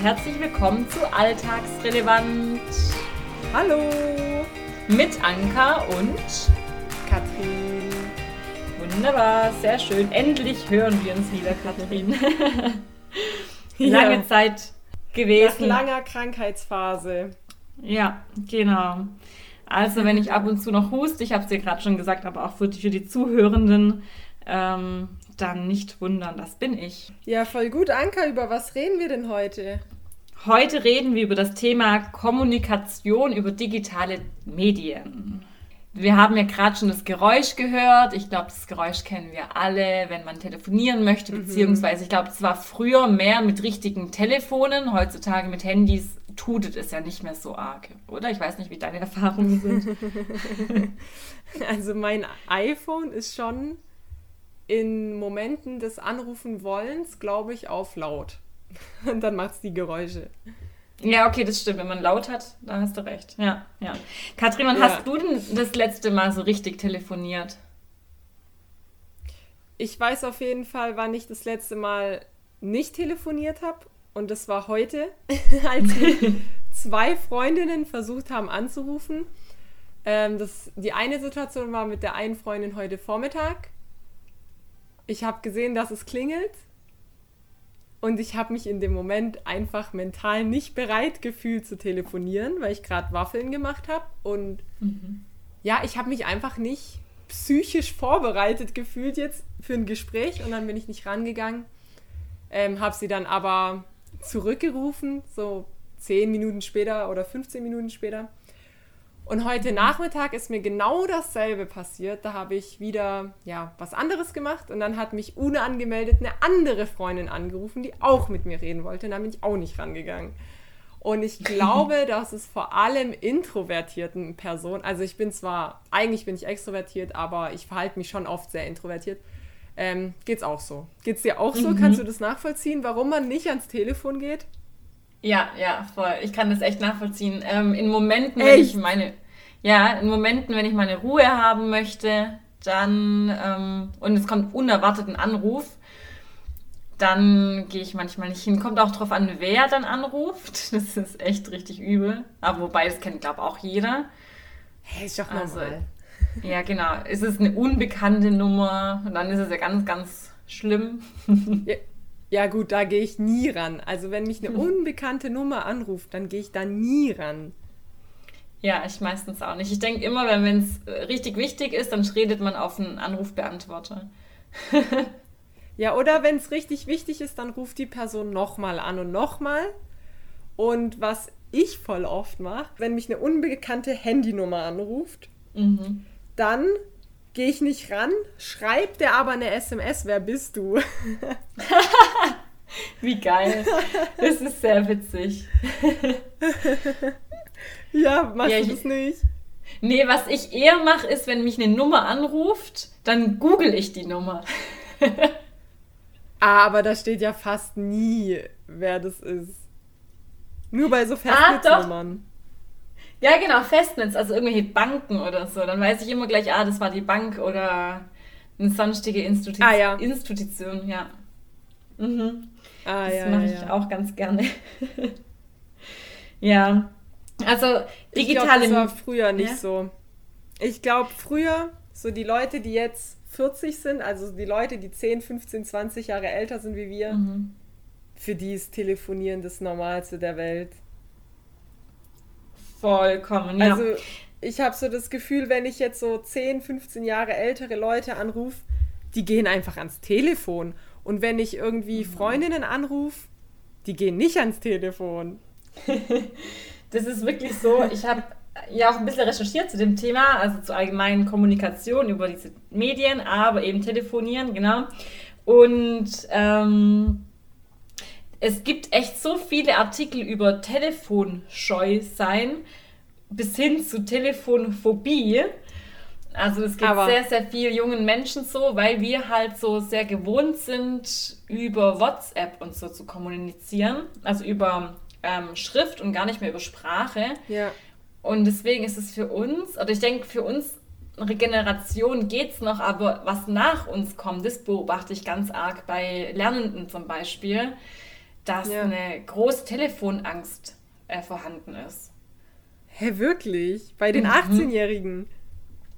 Herzlich willkommen zu Alltagsrelevant. Hallo mit Anka und Katrin. Wunderbar, sehr schön. Endlich hören wir uns wieder, Katrin. Lange ja. Zeit gewesen. Nach langer Krankheitsphase. Ja, genau. Also wenn ich ab und zu noch huste, ich habe es dir gerade schon gesagt, aber auch für die, für die Zuhörenden, ähm, dann nicht wundern, das bin ich. Ja, voll gut. Anka, über was reden wir denn heute? Heute reden wir über das Thema Kommunikation über digitale Medien. Wir haben ja gerade schon das Geräusch gehört. Ich glaube, das Geräusch kennen wir alle, wenn man telefonieren möchte, mhm. beziehungsweise ich glaube, es war früher mehr mit richtigen Telefonen. Heutzutage mit Handys tutet es ja nicht mehr so arg, oder? Ich weiß nicht, wie deine Erfahrungen sind. also mein iPhone ist schon in Momenten des Anrufen wollens, glaube ich, auf laut. Und dann macht es die Geräusche. Ja, okay, das stimmt. Wenn man laut hat, dann hast du recht. Ja, ja. Katrin, wann ja. hast du denn das letzte Mal so richtig telefoniert? Ich weiß auf jeden Fall, wann ich das letzte Mal nicht telefoniert habe. Und das war heute, als zwei Freundinnen versucht haben anzurufen. Ähm, das, die eine Situation war mit der einen Freundin heute Vormittag. Ich habe gesehen, dass es klingelt und ich habe mich in dem Moment einfach mental nicht bereit gefühlt zu telefonieren, weil ich gerade Waffeln gemacht habe. Und mhm. ja, ich habe mich einfach nicht psychisch vorbereitet gefühlt jetzt für ein Gespräch. Und dann bin ich nicht rangegangen. Ähm, habe sie dann aber zurückgerufen, so zehn Minuten später oder 15 Minuten später. Und heute Nachmittag ist mir genau dasselbe passiert. Da habe ich wieder ja, was anderes gemacht und dann hat mich unangemeldet eine andere Freundin angerufen, die auch mit mir reden wollte. Und da bin ich auch nicht rangegangen. Und ich glaube, dass es vor allem introvertierten Personen, also ich bin zwar, eigentlich bin ich extrovertiert, aber ich verhalte mich schon oft sehr introvertiert. Ähm, geht's auch so? Geht's dir auch so? Mhm. Kannst du das nachvollziehen, warum man nicht ans Telefon geht? Ja, ja, voll. Ich kann das echt nachvollziehen. Ähm, in Momenten, echt? wenn ich meine, ja, in Momenten, wenn ich meine Ruhe haben möchte, dann ähm, und es kommt unerwartet ein Anruf, dann gehe ich manchmal nicht hin. Kommt auch drauf an, wer dann anruft. Das ist echt richtig übel. Aber wobei, das kennt, glaube ich, auch jeder. Hey, ist doch also, normal. Ja, genau. Es ist eine unbekannte Nummer und dann ist es ja ganz, ganz schlimm. Ja, ja, gut, da gehe ich nie ran. Also wenn mich eine unbekannte Nummer anruft, dann gehe ich da nie ran. Ja, ich meistens auch nicht. Ich denke immer, wenn es richtig wichtig ist, dann redet man auf einen Anrufbeantworter. ja, oder wenn es richtig wichtig ist, dann ruft die Person nochmal an und nochmal. Und was ich voll oft mache, wenn mich eine unbekannte Handynummer anruft, mhm. dann gehe ich nicht ran, schreibt der aber eine SMS, wer bist du? Wie geil. Das ist sehr witzig. ja, machst ja, du das nicht? Nee, was ich eher mache, ist, wenn mich eine Nummer anruft, dann google ich die Nummer. ah, aber da steht ja fast nie, wer das ist. Nur bei so Festnetznummern. Ja, genau, Festnetz, also irgendwelche Banken oder so. Dann weiß ich immer gleich, ah, das war die Bank oder eine sonstige Institu ah, ja. Institution, ja. Mhm. Ah, das ja, mache ich ja. auch ganz gerne. ja. Also digitale. Ich glaub, das war früher nicht so. Ich glaube, früher, so die Leute, die jetzt 40 sind, also die Leute, die 10, 15, 20 Jahre älter sind wie wir, mhm. für die ist Telefonieren das Normalste der Welt. Vollkommen, ja. Also ich habe so das Gefühl, wenn ich jetzt so 10, 15 Jahre ältere Leute anrufe, die gehen einfach ans Telefon. Und wenn ich irgendwie mhm. Freundinnen anrufe, die gehen nicht ans Telefon. das ist wirklich so. Ich habe ja auch ein bisschen recherchiert zu dem Thema, also zur allgemeinen Kommunikation über diese Medien, aber eben telefonieren, genau. Und ähm, es gibt echt so viele Artikel über Telefonscheu sein bis hin zu Telefonphobie. Also es geht Aber sehr, sehr viel jungen Menschen so, weil wir halt so sehr gewohnt sind, über WhatsApp und so zu kommunizieren. Also über ähm, Schrift und gar nicht mehr über Sprache. Ja. Und deswegen ist es für uns, oder ich denke, für uns Regeneration geht es noch, aber was nach uns kommt, das beobachte ich ganz arg bei Lernenden zum Beispiel dass ja. eine große Telefonangst äh, vorhanden ist. Hä, wirklich? Bei den mhm. 18-Jährigen?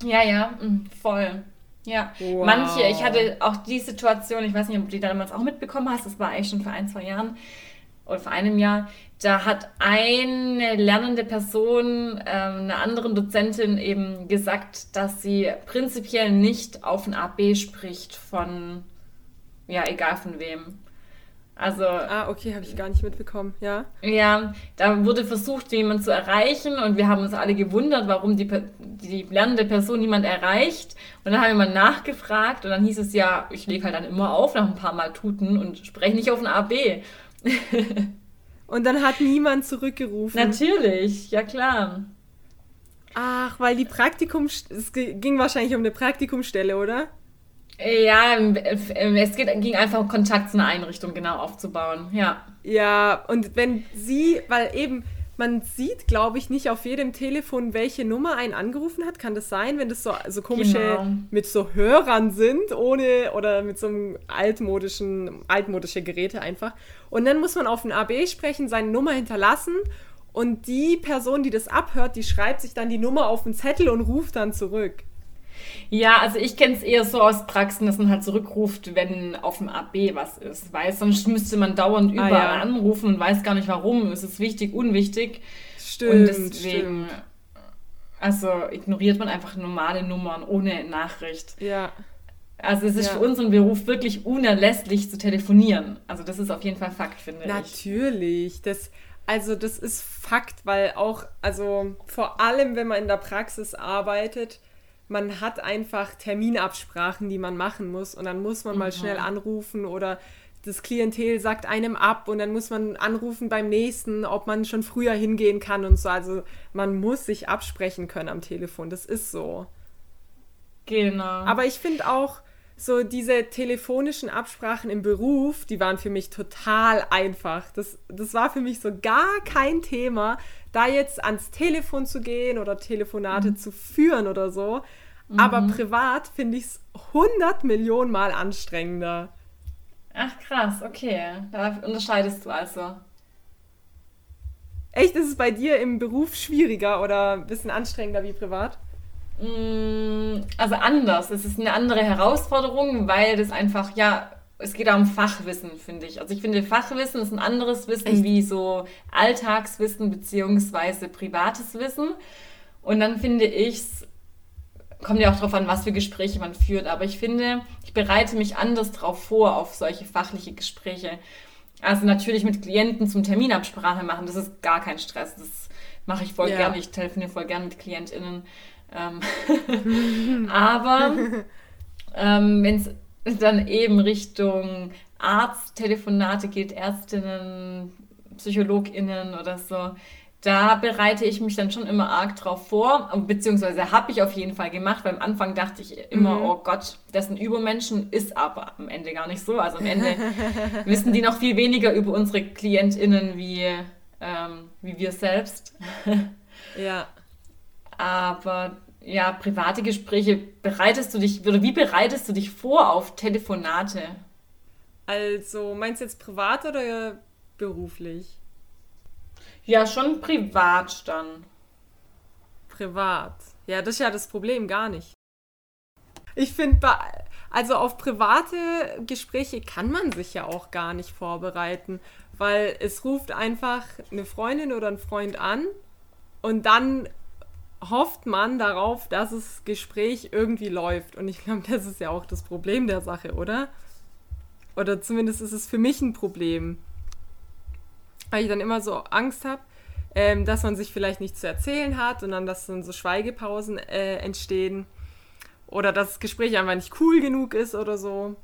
Ja, ja, mhm, voll. Ja, wow. manche, ich hatte auch die Situation, ich weiß nicht, ob du die damals auch mitbekommen hast, das war eigentlich schon vor ein, zwei Jahren oder vor einem Jahr, da hat eine lernende Person ähm, einer anderen Dozentin eben gesagt, dass sie prinzipiell nicht auf ein AB spricht von, ja, egal von wem. Also. Ah, okay, habe ich gar nicht mitbekommen, ja. Ja, da wurde versucht, jemanden zu erreichen und wir haben uns alle gewundert, warum die, die lernende Person niemand erreicht. Und dann haben wir mal nachgefragt und dann hieß es ja, ich lege halt dann immer auf nach ein paar Mal Tuten und spreche nicht auf ein AB. und dann hat niemand zurückgerufen. Natürlich, ja klar. Ach, weil die Praktikum, es ging wahrscheinlich um eine Praktikumstelle, oder? Ja, es geht, ging einfach um Kontakt zu einer Einrichtung genau aufzubauen, ja. Ja, und wenn sie, weil eben, man sieht, glaube ich, nicht auf jedem Telefon, welche Nummer einen angerufen hat. Kann das sein, wenn das so, so komische genau. mit so Hörern sind, ohne oder mit so einem altmodischen, altmodische Geräte einfach. Und dann muss man auf ein AB sprechen, seine Nummer hinterlassen und die Person, die das abhört, die schreibt sich dann die Nummer auf den Zettel und ruft dann zurück. Ja, also ich kenne es eher so aus Praxen, dass man halt zurückruft, wenn auf dem AB was ist. Weil sonst müsste man dauernd überall ah, ja. anrufen und weiß gar nicht warum. Ist es wichtig, unwichtig? Stimmt. Und deswegen, stimmt. also ignoriert man einfach normale Nummern ohne Nachricht. Ja. Also es ist ja. für unseren Beruf wirklich unerlässlich zu telefonieren. Also das ist auf jeden Fall Fakt, finde Natürlich. ich. Natürlich. Das, also das ist Fakt, weil auch, also vor allem, wenn man in der Praxis arbeitet, man hat einfach Terminabsprachen, die man machen muss und dann muss man mhm. mal schnell anrufen oder das Klientel sagt einem ab und dann muss man anrufen beim nächsten, ob man schon früher hingehen kann und so. Also man muss sich absprechen können am Telefon. Das ist so. Genau. Aber ich finde auch so diese telefonischen Absprachen im Beruf, die waren für mich total einfach. Das, das war für mich so gar kein Thema, da jetzt ans Telefon zu gehen oder Telefonate mhm. zu führen oder so. Mhm. Aber privat finde ich es 100 Millionen Mal anstrengender. Ach krass, okay. Da unterscheidest du also. Echt, ist es bei dir im Beruf schwieriger oder ein bisschen anstrengender wie privat? Mm, also anders. Es ist eine andere Herausforderung, weil das einfach, ja, es geht auch um Fachwissen, finde ich. Also ich finde, Fachwissen ist ein anderes Wissen Echt? wie so Alltagswissen beziehungsweise privates Wissen. Und dann finde ich es kommt ja auch darauf an, was für Gespräche man führt. Aber ich finde, ich bereite mich anders drauf vor auf solche fachliche Gespräche. Also natürlich mit Klienten zum Terminabsprache machen, das ist gar kein Stress. Das mache ich voll ja. gerne. Ich telefoniere voll gerne mit KlientInnen. Ähm Aber ähm, wenn es dann eben Richtung Arzttelefonate geht, Ärztinnen, PsychologInnen oder so, da bereite ich mich dann schon immer arg drauf vor, beziehungsweise habe ich auf jeden Fall gemacht, weil am Anfang dachte ich immer, mhm. oh Gott, das sind Übermenschen, ist aber am Ende gar nicht so. Also am Ende wissen die noch viel weniger über unsere KlientInnen wie, ähm, wie wir selbst. ja. Aber ja, private Gespräche, bereitest du dich, oder wie bereitest du dich vor auf Telefonate? Also, meinst du jetzt privat oder beruflich? Ja, schon privat dann. Privat. Ja, das ist ja das Problem gar nicht. Ich finde, also auf private Gespräche kann man sich ja auch gar nicht vorbereiten, weil es ruft einfach eine Freundin oder ein Freund an und dann hofft man darauf, dass das Gespräch irgendwie läuft. Und ich glaube, das ist ja auch das Problem der Sache, oder? Oder zumindest ist es für mich ein Problem weil ich dann immer so Angst habe, ähm, dass man sich vielleicht nichts zu erzählen hat und dann, dass dann so Schweigepausen äh, entstehen oder dass das Gespräch einfach nicht cool genug ist oder so.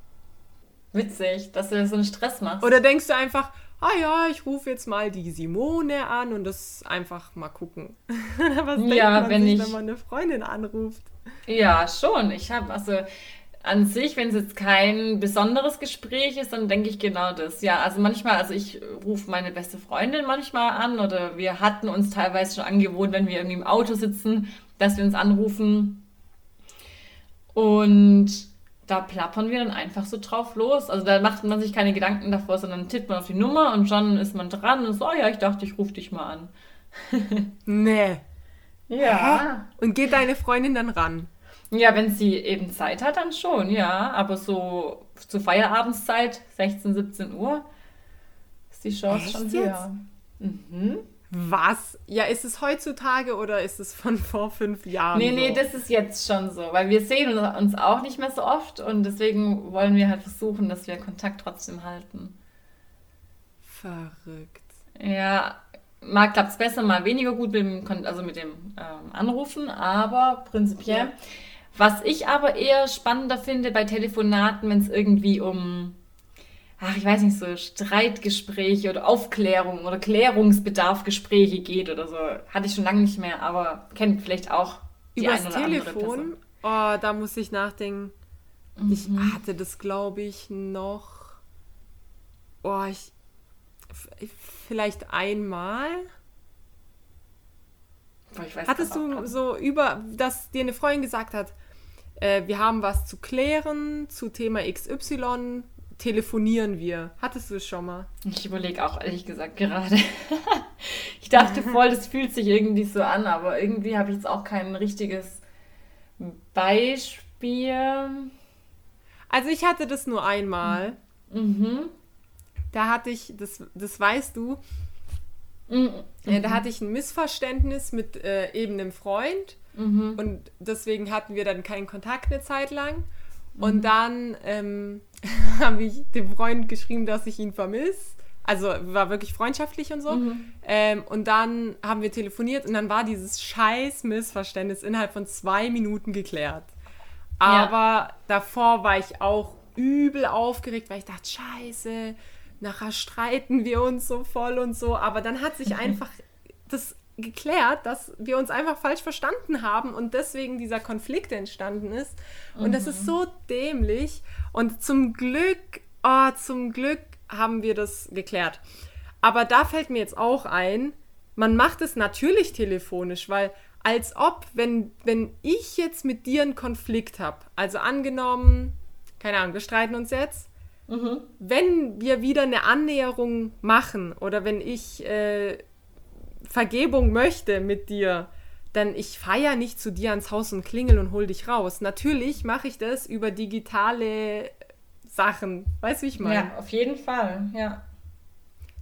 Witzig, dass du so einen Stress machst. Oder denkst du einfach, ah ja, ich rufe jetzt mal die Simone an und das einfach mal gucken. Was ja, man wenn sich, ich, wenn man eine Freundin anruft? Ja, schon. Ich habe also an sich, wenn es jetzt kein besonderes Gespräch ist, dann denke ich genau das. Ja, also manchmal, also ich rufe meine beste Freundin manchmal an oder wir hatten uns teilweise schon angewohnt, wenn wir irgendwie im Auto sitzen, dass wir uns anrufen. Und da plappern wir dann einfach so drauf los. Also da macht man sich keine Gedanken davor, sondern tippt man auf die Nummer und schon ist man dran und so, oh ja, ich dachte, ich rufe dich mal an. nee. Ja. Und geht deine Freundin dann ran? Ja, wenn sie eben Zeit hat, dann schon, ja. Aber so zur Feierabendszeit, 16, 17 Uhr, ist die Chance Echt schon höher. Mhm. Was? Ja, ist es heutzutage oder ist es von vor fünf Jahren? Nee, so? nee, das ist jetzt schon so, weil wir sehen uns auch nicht mehr so oft und deswegen wollen wir halt versuchen, dass wir Kontakt trotzdem halten. Verrückt. Ja, mal klappt es besser, mal weniger gut mit dem, also mit dem ähm, Anrufen, aber prinzipiell. Ja. Was ich aber eher spannender finde bei Telefonaten, wenn es irgendwie um, ach, ich weiß nicht, so Streitgespräche oder Aufklärung oder Klärungsbedarfgespräche geht oder so. Hatte ich schon lange nicht mehr, aber kennt vielleicht auch die Übers eine oder andere Telefon? Oh, da muss ich nachdenken. Ich hatte das, glaube ich, noch. Oh, ich. Vielleicht einmal. Weiß Hattest du so über, dass dir eine Freundin gesagt hat, äh, wir haben was zu klären zu Thema XY, telefonieren wir. Hattest du es schon mal? Ich überlege auch ehrlich gesagt gerade. ich dachte voll, das fühlt sich irgendwie so an, aber irgendwie habe ich jetzt auch kein richtiges Beispiel. Also ich hatte das nur einmal. Mhm. Da hatte ich, das, das weißt du, Mhm. äh, da hatte ich ein Missverständnis mit äh, eben einem Freund Mhm. und deswegen hatten wir dann keinen Kontakt eine Zeit lang. Mhm. Und dann ähm, habe ich dem Freund geschrieben, dass ich ihn vermisse. Also war wirklich freundschaftlich und so. Mhm. Ähm, und dann haben wir telefoniert und dann war dieses scheiß Missverständnis innerhalb von zwei Minuten geklärt. Aber davor war ich auch übel aufgeregt, weil ich dachte, scheiße, nachher streiten wir uns so voll und so. Aber dann hat sich einfach das geklärt, dass wir uns einfach falsch verstanden haben und deswegen dieser Konflikt entstanden ist. Und das ist so dämlich. Und zum Glück, oh, zum Glück haben wir das geklärt. Aber da fällt mir jetzt auch ein, man macht es natürlich telefonisch, weil als ob, wenn, wenn ich jetzt mit dir einen Konflikt habe, also angenommen, keine Ahnung, wir streiten uns jetzt, Mhm. wenn wir wieder eine Annäherung machen oder wenn ich äh, Vergebung möchte mit dir, dann ich fahre ja nicht zu dir ans Haus und klingel und hol dich raus. Natürlich mache ich das über digitale Sachen. Weißt du, wie ich meine? Ja, auf jeden Fall, ja.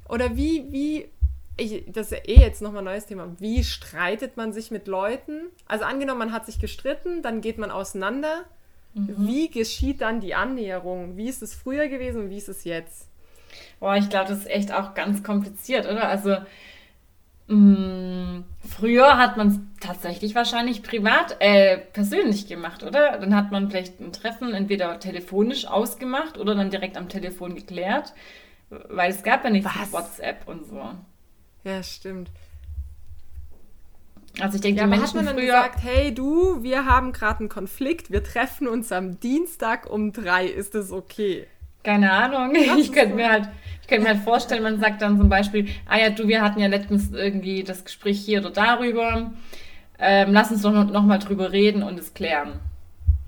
Oder wie, wie, ich, das ist ja eh jetzt nochmal ein neues Thema. Wie streitet man sich mit Leuten? Also angenommen, man hat sich gestritten, dann geht man auseinander. Wie geschieht dann die Annäherung? Wie ist es früher gewesen und wie ist es jetzt? Boah, ich glaube, das ist echt auch ganz kompliziert, oder? Also, mh, früher hat man es tatsächlich wahrscheinlich privat, äh, persönlich gemacht, oder? Dann hat man vielleicht ein Treffen entweder telefonisch ausgemacht oder dann direkt am Telefon geklärt, weil es gab ja nichts Was? mit WhatsApp und so. Ja, stimmt. Also ich denke, Ja, die aber hat Menschen man dann früher... gesagt, hey du, wir haben gerade einen Konflikt, wir treffen uns am Dienstag um drei, ist das okay? Keine Ahnung. Das Ich könnte so. mir halt, ich könnte mir halt vorstellen, man sagt dann zum Beispiel, ah ja, du, wir hatten ja letztens irgendwie das Gespräch hier oder darüber. Ähm, lass uns doch noch, noch mal drüber reden und es klären.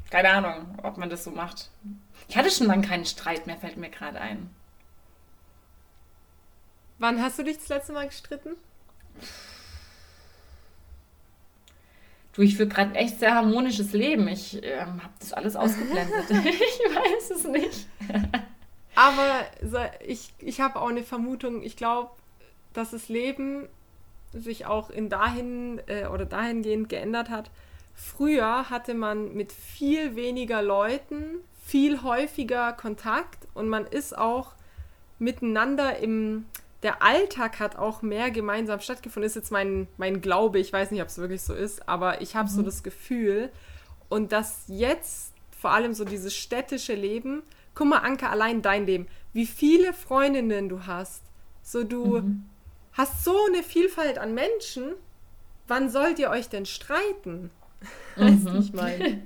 Keine Ahnung, ob man das so macht. Ich hatte schon lange keinen Streit mehr, fällt mir gerade ein. Wann hast du dich das letzte Mal gestritten? Du, ich führe gerade ein echt sehr harmonisches Leben. Ich ähm, habe das alles ausgeblendet. ich weiß es nicht. Aber ich, ich habe auch eine Vermutung, ich glaube, dass das Leben sich auch in dahin äh, oder dahingehend geändert hat. Früher hatte man mit viel weniger Leuten viel häufiger Kontakt und man ist auch miteinander im. Der Alltag hat auch mehr gemeinsam stattgefunden. Ist jetzt mein, mein Glaube, ich weiß nicht, ob es wirklich so ist, aber ich habe so das Gefühl. Und dass jetzt vor allem so dieses städtische Leben, guck mal, Anke, allein dein Leben, wie viele Freundinnen du hast. So, du hast so eine Vielfalt an Menschen. Wann sollt ihr euch denn streiten? Weißt du, ich meine?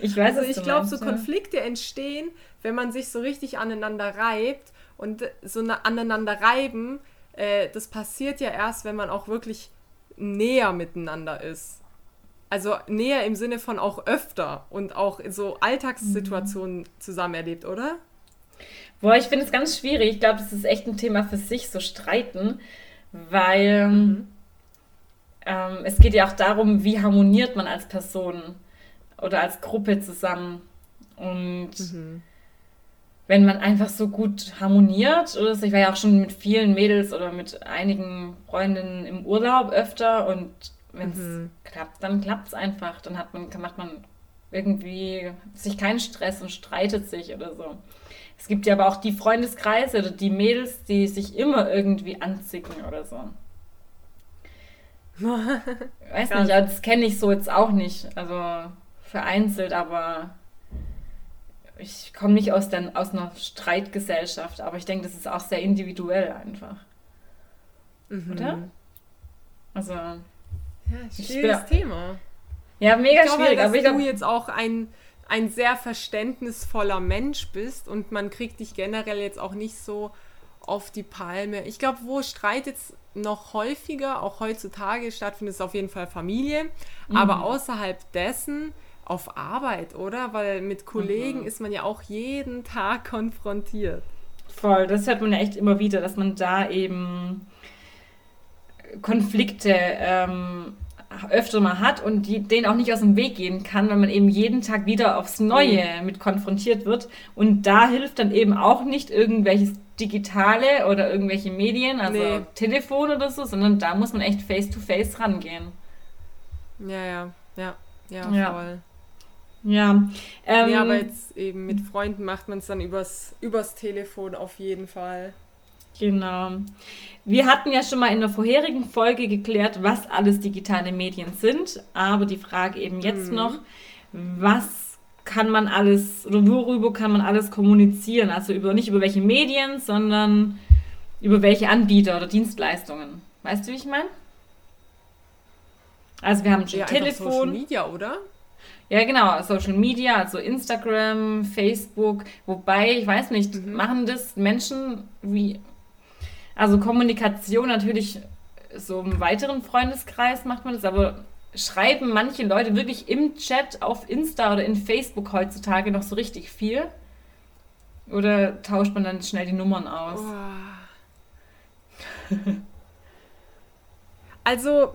Ich weiß, Also ich glaube, so. Konflikte entstehen, wenn man sich so richtig aneinander reibt und so eine aneinander reiben, äh, das passiert ja erst, wenn man auch wirklich näher miteinander ist. Also näher im Sinne von auch öfter und auch so Alltagssituationen mhm. zusammen erlebt, oder? Boah, ich finde es ganz schwierig. Ich glaube, das ist echt ein Thema für sich, so streiten, weil mhm. ähm, es geht ja auch darum, wie harmoniert man als Person oder als Gruppe zusammen. Und mhm. wenn man einfach so gut harmoniert, oder ich war ja auch schon mit vielen Mädels oder mit einigen Freundinnen im Urlaub öfter und wenn es mhm. klappt, dann klappt es einfach. Dann hat man, macht man irgendwie sich keinen Stress und streitet sich oder so. Es gibt ja aber auch die Freundeskreise oder die Mädels, die sich immer irgendwie anzicken oder so. Weiß nicht, ja, das kenne ich so jetzt auch nicht. Also vereinzelt, aber ich komme nicht aus, der, aus einer Streitgesellschaft, aber ich denke, das ist auch sehr individuell einfach. Mhm. Oder? Also. Ja, schwieriges Thema. Ja, mega ich schwierig. Halt, dass aber du jetzt auch ein, ein sehr verständnisvoller Mensch bist und man kriegt dich generell jetzt auch nicht so auf die Palme. Ich glaube, wo Streit jetzt noch häufiger, auch heutzutage stattfindet, ist auf jeden Fall Familie. Mhm. Aber außerhalb dessen auf Arbeit, oder? Weil mit Kollegen mhm. ist man ja auch jeden Tag konfrontiert. Voll, das hört man ja echt immer wieder, dass man da eben Konflikte ähm, öfter mal hat und die, denen auch nicht aus dem Weg gehen kann, weil man eben jeden Tag wieder aufs Neue mit konfrontiert wird. Und da hilft dann eben auch nicht irgendwelches Digitale oder irgendwelche Medien, also nee. Telefon oder so, sondern da muss man echt face-to-face -face rangehen. Ja, ja, ja, ja, ja. voll. Ja. Ähm, ja, aber jetzt eben mit Freunden macht man es dann übers, übers Telefon auf jeden Fall. Genau. Wir hatten ja schon mal in der vorherigen Folge geklärt, was alles digitale Medien sind, aber die Frage eben jetzt mhm. noch, was kann man alles oder worüber kann man alles kommunizieren? Also über nicht über welche Medien, sondern über welche Anbieter oder Dienstleistungen. Weißt du, wie ich meine? Also wir haben schon ja, Telefon. Social Media, oder? Ja, genau, Social Media, also Instagram, Facebook, wobei, ich weiß nicht, mhm. machen das Menschen wie, also Kommunikation natürlich so im weiteren Freundeskreis macht man das, aber schreiben manche Leute wirklich im Chat auf Insta oder in Facebook heutzutage noch so richtig viel? Oder tauscht man dann schnell die Nummern aus? Oh. also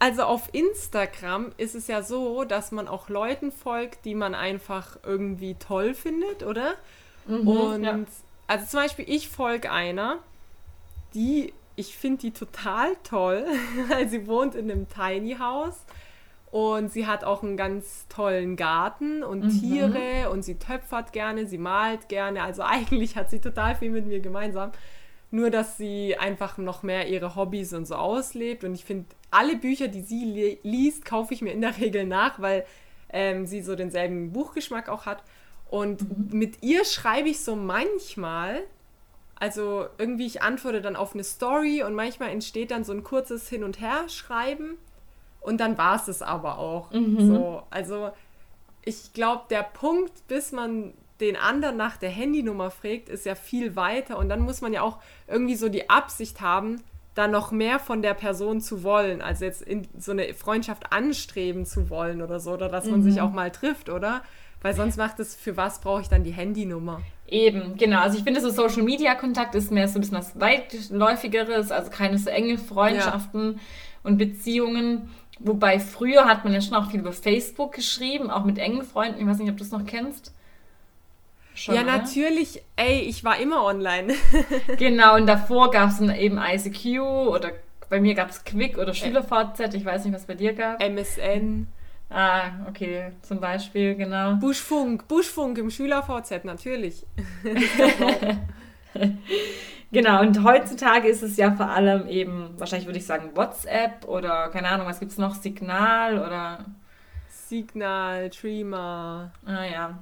also auf Instagram ist es ja so, dass man auch Leuten folgt, die man einfach irgendwie toll findet, oder? Mhm, und ja. also zum Beispiel, ich folge einer, die, ich finde die total toll, weil sie wohnt in einem Tiny House und sie hat auch einen ganz tollen Garten und mhm. Tiere und sie töpfert gerne, sie malt gerne. Also eigentlich hat sie total viel mit mir gemeinsam. Nur, dass sie einfach noch mehr ihre Hobbys und so auslebt. Und ich finde, alle Bücher, die sie liest, kaufe ich mir in der Regel nach, weil ähm, sie so denselben Buchgeschmack auch hat. Und mhm. mit ihr schreibe ich so manchmal, also irgendwie ich antworte dann auf eine Story und manchmal entsteht dann so ein kurzes Hin und Her schreiben und dann war es es aber auch. Mhm. So, also ich glaube, der Punkt, bis man den anderen nach der Handynummer fragt, ist ja viel weiter. Und dann muss man ja auch irgendwie so die Absicht haben, da noch mehr von der Person zu wollen, also jetzt in so eine Freundschaft anstreben zu wollen oder so, oder dass man mhm. sich auch mal trifft, oder? Weil sonst macht es, für was brauche ich dann die Handynummer? Eben, genau. Also ich finde, so Social Media Kontakt ist mehr so ein bisschen was weitläufigeres, also keine so enge Freundschaften ja. und Beziehungen. Wobei früher hat man ja schon auch viel über Facebook geschrieben, auch mit engen Freunden. Ich weiß nicht, ob du das noch kennst. Schon, ja, oder? natürlich. Ey, ich war immer online. genau, und davor gab es eben ICQ oder bei mir gab es Quick oder SchülerVZ. Ich weiß nicht, was bei dir gab. MSN. Ah, okay, zum Beispiel, genau. Buschfunk, Buschfunk im SchülerVZ, natürlich. genau, und heutzutage ist es ja vor allem eben, wahrscheinlich würde ich sagen, WhatsApp oder keine Ahnung, was gibt es noch? Signal oder. Signal, Trima. Ah ja.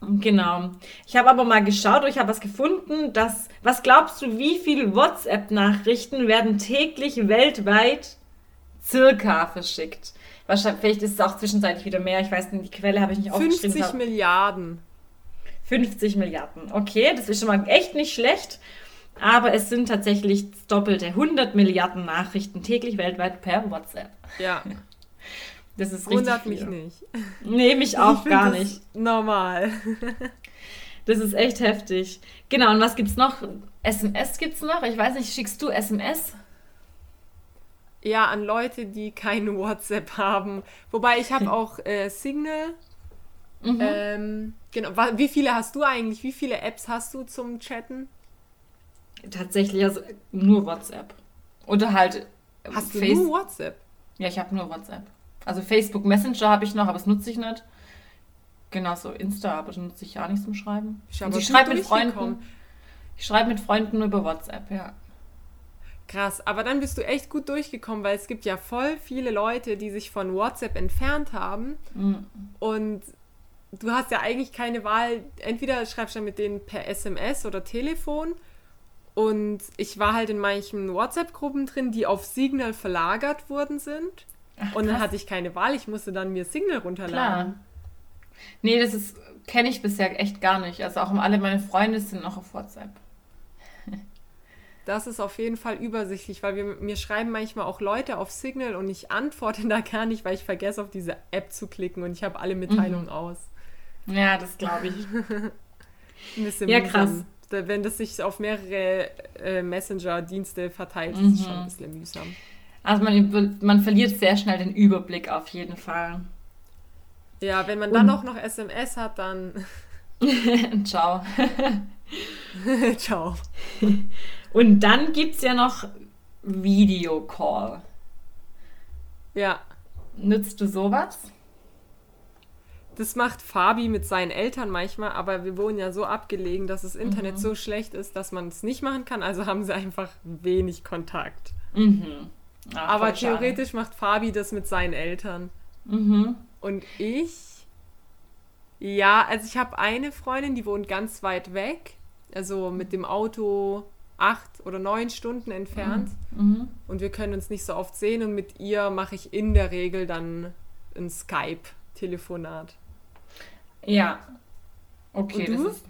Genau. Ich habe aber mal geschaut und ich habe was gefunden, dass, was glaubst du, wie viele WhatsApp-Nachrichten werden täglich weltweit circa verschickt? Wahrscheinlich, vielleicht ist es auch zwischenzeitlich wieder mehr, ich weiß nicht, die Quelle habe ich nicht 50 aufgeschrieben. 50 Milliarden. 50 Milliarden, okay, das ist schon mal echt nicht schlecht, aber es sind tatsächlich doppelte 100 Milliarden Nachrichten täglich weltweit per WhatsApp. Ja. Das ist richtig Wundert viel. mich nicht. Nee, mich auch gar nicht. Normal. Das ist echt heftig. Genau, und was gibt's noch? SMS gibt's noch? Ich weiß nicht, schickst du SMS? Ja, an Leute, die kein WhatsApp haben. Wobei ich habe auch äh, Signal. Mhm. Ähm, genau. Wie viele hast du eigentlich? Wie viele Apps hast du zum Chatten? Tatsächlich also nur WhatsApp. Oder halt. Hast du nur WhatsApp? Ja, ich habe nur WhatsApp. Also Facebook Messenger habe ich noch, aber das nutze ich nicht. Genau, so Insta, aber das nutze ich ja nicht zum Schreiben. Ich, ich schreibe mit Freunden. Ich schreibe mit Freunden über WhatsApp, ja. Krass, aber dann bist du echt gut durchgekommen, weil es gibt ja voll viele Leute, die sich von WhatsApp entfernt haben. Mhm. Und du hast ja eigentlich keine Wahl. Entweder schreibst du mit denen per SMS oder Telefon. Und ich war halt in manchen WhatsApp-Gruppen drin, die auf Signal verlagert worden sind. Ach, und dann hatte ich keine Wahl, ich musste dann mir Signal runterladen. Klar. Nee, das ist kenne ich bisher echt gar nicht. Also auch alle meine Freunde sind noch auf WhatsApp. Das ist auf jeden Fall übersichtlich, weil wir, mir schreiben manchmal auch Leute auf Signal und ich antworte da gar nicht, weil ich vergesse, auf diese App zu klicken und ich habe alle Mitteilungen mhm. aus. Ja, das glaube ich. Ein bisschen ja, krass. Wenn das sich auf mehrere äh, Messenger-Dienste verteilt, mhm. ist es schon ein bisschen mühsam. Also man, man verliert sehr schnell den Überblick auf jeden Fall. Ja, wenn man dann auch noch SMS hat, dann. Ciao. Ciao. Und dann gibt es ja noch Videocall. Ja. Nützt du sowas? Das macht Fabi mit seinen Eltern manchmal, aber wir wohnen ja so abgelegen, dass das Internet mhm. so schlecht ist, dass man es nicht machen kann. Also haben sie einfach wenig Kontakt. Mhm. Ach, aber theoretisch schade. macht Fabi das mit seinen Eltern. Mhm. Und ich, ja, also ich habe eine Freundin, die wohnt ganz weit weg. Also mit dem Auto acht oder neun Stunden entfernt. Mhm. mhm. Und wir können uns nicht so oft sehen. Und mit ihr mache ich in der Regel dann ein Skype-Telefonat. Ja. Okay, das ist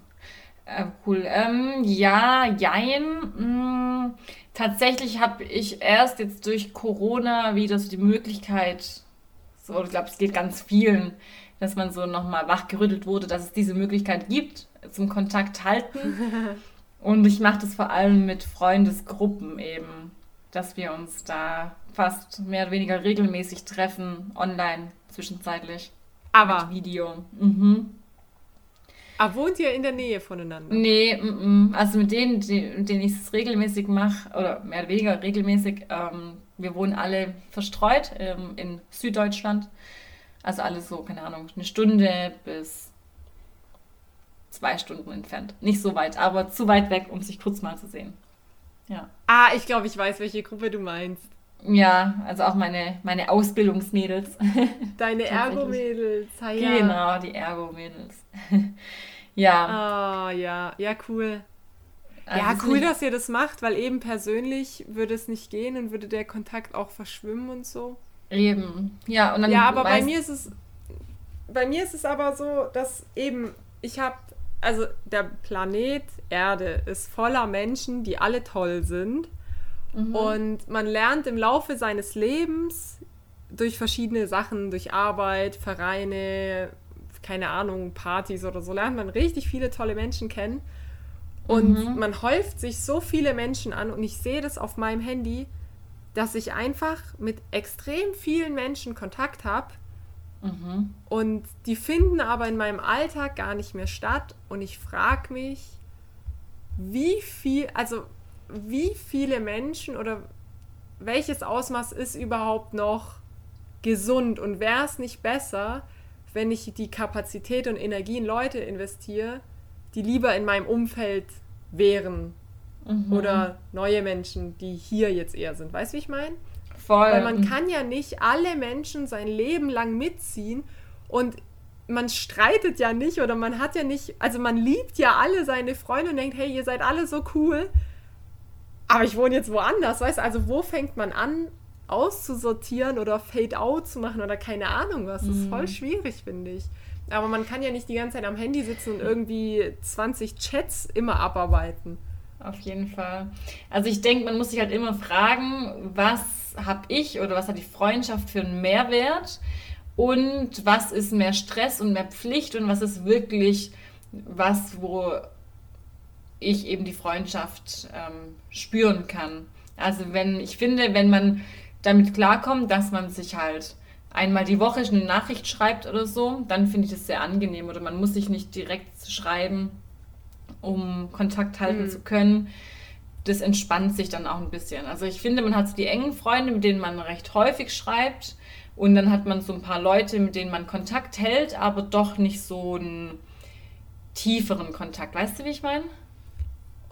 äh, cool. Ähm, ja, jein. Mh, tatsächlich habe ich erst jetzt durch Corona wieder so die Möglichkeit, so, ich glaube, es geht ganz vielen, dass man so nochmal wachgerüttelt wurde, dass es diese Möglichkeit gibt, zum Kontakt halten. Und ich mache das vor allem mit Freundesgruppen eben, dass wir uns da fast mehr oder weniger regelmäßig treffen, online zwischenzeitlich. Aber. Mit Video. Mhm. Aber wohnt ihr in der Nähe voneinander? Nee, m -m. also mit denen, die, mit denen ich es regelmäßig mache, oder mehr oder weniger regelmäßig, ähm, wir wohnen alle verstreut ähm, in Süddeutschland. Also alles so, keine Ahnung, eine Stunde bis zwei Stunden entfernt. Nicht so weit, aber zu weit weg, um sich kurz mal zu sehen. Ja. Ah, ich glaube, ich weiß, welche Gruppe du meinst. Ja, also auch meine, meine Ausbildungsmädels. Deine Ergo-Mädels, ja. Genau, die Ergo-Mädels. ja. Ah, ja, ja, cool. Also ja, cool, dass ihr das macht, weil eben persönlich würde es nicht gehen und würde der Kontakt auch verschwimmen und so. Eben, ja. Und dann ja, aber bei mir ist es, bei mir ist es aber so, dass eben, ich habe also der Planet Erde ist voller Menschen, die alle toll sind. Mhm. Und man lernt im Laufe seines Lebens durch verschiedene Sachen, durch Arbeit, Vereine, keine Ahnung, Partys oder so, lernt man richtig viele tolle Menschen kennen. Und mhm. man häuft sich so viele Menschen an und ich sehe das auf meinem Handy, dass ich einfach mit extrem vielen Menschen Kontakt habe, Mhm. Und die finden aber in meinem Alltag gar nicht mehr statt. Und ich frage mich, wie viel, also wie viele Menschen oder welches Ausmaß ist überhaupt noch gesund und wäre es nicht besser, wenn ich die Kapazität und Energie in Leute investiere, die lieber in meinem Umfeld wären mhm. oder neue Menschen, die hier jetzt eher sind. Weißt du, wie ich meine? Voll. Weil man kann ja nicht alle Menschen sein Leben lang mitziehen und man streitet ja nicht oder man hat ja nicht, also man liebt ja alle seine Freunde und denkt, hey, ihr seid alle so cool, aber ich wohne jetzt woanders, weißt du, also wo fängt man an auszusortieren oder Fade-out zu machen oder keine Ahnung was, das ist voll mhm. schwierig, finde ich. Aber man kann ja nicht die ganze Zeit am Handy sitzen und irgendwie 20 Chats immer abarbeiten. Auf jeden Fall. Also ich denke, man muss sich halt immer fragen, was habe ich oder was hat die Freundschaft für einen Mehrwert? und was ist mehr Stress und mehr Pflicht und was ist wirklich was, wo ich eben die Freundschaft ähm, spüren kann. Also wenn ich finde, wenn man damit klarkommt, dass man sich halt einmal die Woche eine Nachricht schreibt oder so, dann finde ich das sehr angenehm. Oder man muss sich nicht direkt schreiben, um Kontakt halten mhm. zu können. Das entspannt sich dann auch ein bisschen. Also ich finde, man hat so die engen Freunde, mit denen man recht häufig schreibt. Und dann hat man so ein paar Leute, mit denen man Kontakt hält, aber doch nicht so einen tieferen Kontakt. Weißt du, wie ich meine?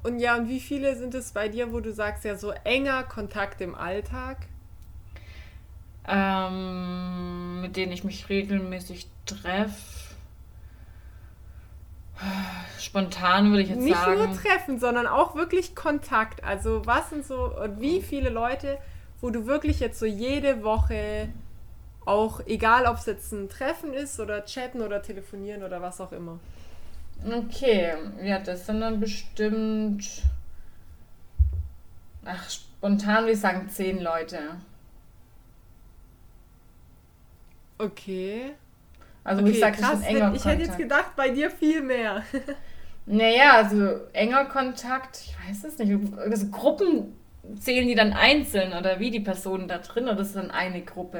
Und ja, und wie viele sind es bei dir, wo du sagst, ja, so enger Kontakt im Alltag? ähm, mit denen ich mich regelmäßig treffe. Spontan würde ich jetzt Nicht sagen. Nicht nur treffen, sondern auch wirklich Kontakt. Also was sind so, und wie viele Leute, wo du wirklich jetzt so jede Woche auch, egal ob es jetzt ein Treffen ist oder chatten oder telefonieren oder was auch immer. Okay, ja, das sind dann bestimmt, ach, spontan würde ich sagen zehn Leute. Okay. Also okay, ich sage, krass, ich, enger ich hätte jetzt gedacht, bei dir viel mehr. naja, also enger Kontakt, ich weiß es nicht. Also Gruppen zählen die dann einzeln oder wie die Personen da drin oder ist dann eine Gruppe?